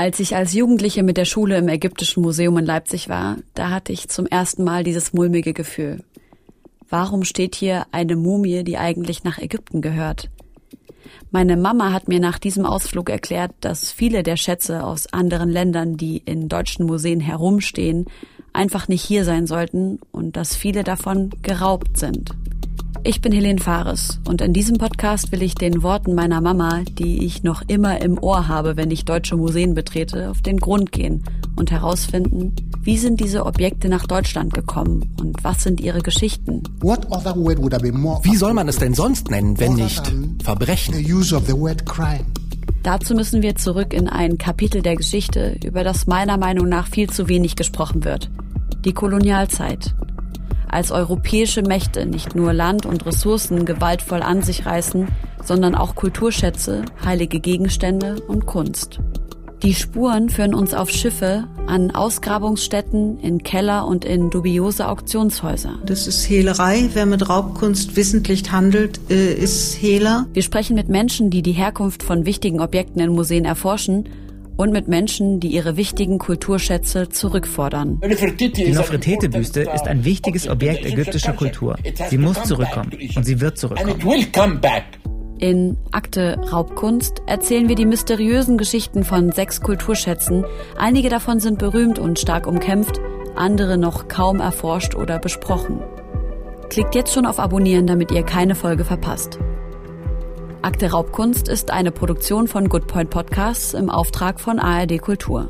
Als ich als Jugendliche mit der Schule im Ägyptischen Museum in Leipzig war, da hatte ich zum ersten Mal dieses mulmige Gefühl. Warum steht hier eine Mumie, die eigentlich nach Ägypten gehört? Meine Mama hat mir nach diesem Ausflug erklärt, dass viele der Schätze aus anderen Ländern, die in deutschen Museen herumstehen, einfach nicht hier sein sollten und dass viele davon geraubt sind. Ich bin Helene Fares und in diesem Podcast will ich den Worten meiner Mama, die ich noch immer im Ohr habe, wenn ich deutsche Museen betrete, auf den Grund gehen und herausfinden, wie sind diese Objekte nach Deutschland gekommen und was sind ihre Geschichten? Wie soll man es denn sonst nennen, wenn nicht Verbrechen? Dazu müssen wir zurück in ein Kapitel der Geschichte, über das meiner Meinung nach viel zu wenig gesprochen wird. Die Kolonialzeit als europäische Mächte nicht nur Land und Ressourcen gewaltvoll an sich reißen, sondern auch Kulturschätze, heilige Gegenstände und Kunst. Die Spuren führen uns auf Schiffe, an Ausgrabungsstätten, in Keller und in dubiose Auktionshäuser. Das ist Hehlerei. Wer mit Raubkunst wissentlich handelt, äh, ist Hehler. Wir sprechen mit Menschen, die die Herkunft von wichtigen Objekten in Museen erforschen und mit Menschen, die ihre wichtigen Kulturschätze zurückfordern. Die Nofretete-Büste ist ein wichtiges Objekt ägyptischer Kultur. Sie muss zurückkommen und sie wird zurückkommen. In Akte Raubkunst erzählen wir die mysteriösen Geschichten von sechs Kulturschätzen. Einige davon sind berühmt und stark umkämpft, andere noch kaum erforscht oder besprochen. Klickt jetzt schon auf Abonnieren, damit ihr keine Folge verpasst. Akte Raubkunst ist eine Produktion von Goodpoint Podcasts im Auftrag von ARD Kultur.